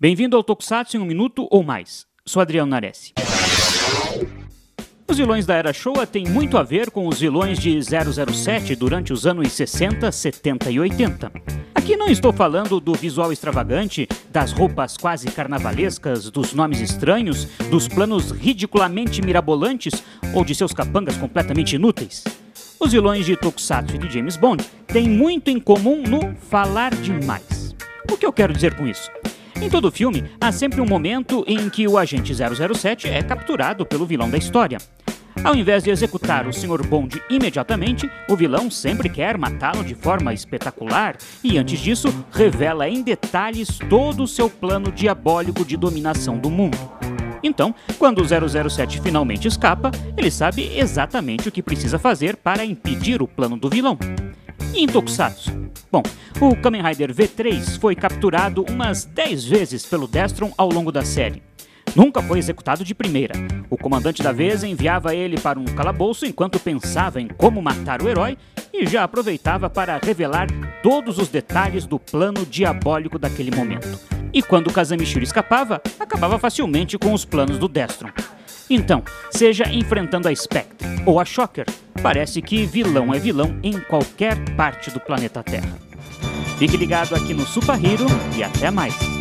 Bem-vindo ao Tokusatsu em um minuto ou mais. Sou Adriano Nares. Os vilões da Era Showa têm muito a ver com os vilões de 007 durante os anos 60, 70 e 80. Aqui não estou falando do visual extravagante, das roupas quase carnavalescas, dos nomes estranhos, dos planos ridiculamente mirabolantes ou de seus capangas completamente inúteis. Os vilões de Tokusatsu e de James Bond têm muito em comum no falar demais. O que eu quero dizer com isso? Em todo filme, há sempre um momento em que o agente 007 é capturado pelo vilão da história. Ao invés de executar o Sr. Bond imediatamente, o vilão sempre quer matá-lo de forma espetacular e, antes disso, revela em detalhes todo o seu plano diabólico de dominação do mundo. Então, quando o 007 finalmente escapa, ele sabe exatamente o que precisa fazer para impedir o plano do vilão. E? Bom, o Kamen Rider V3 foi capturado umas 10 vezes pelo Destron ao longo da série. Nunca foi executado de primeira. O comandante da vez enviava ele para um calabouço enquanto pensava em como matar o herói e já aproveitava para revelar todos os detalhes do plano diabólico daquele momento. E quando Kazamishiro escapava, acabava facilmente com os planos do Destron. Então, seja enfrentando a Spectre ou a Shocker, parece que vilão é vilão em qualquer parte do planeta Terra. Fique ligado aqui no Super Hero e até mais!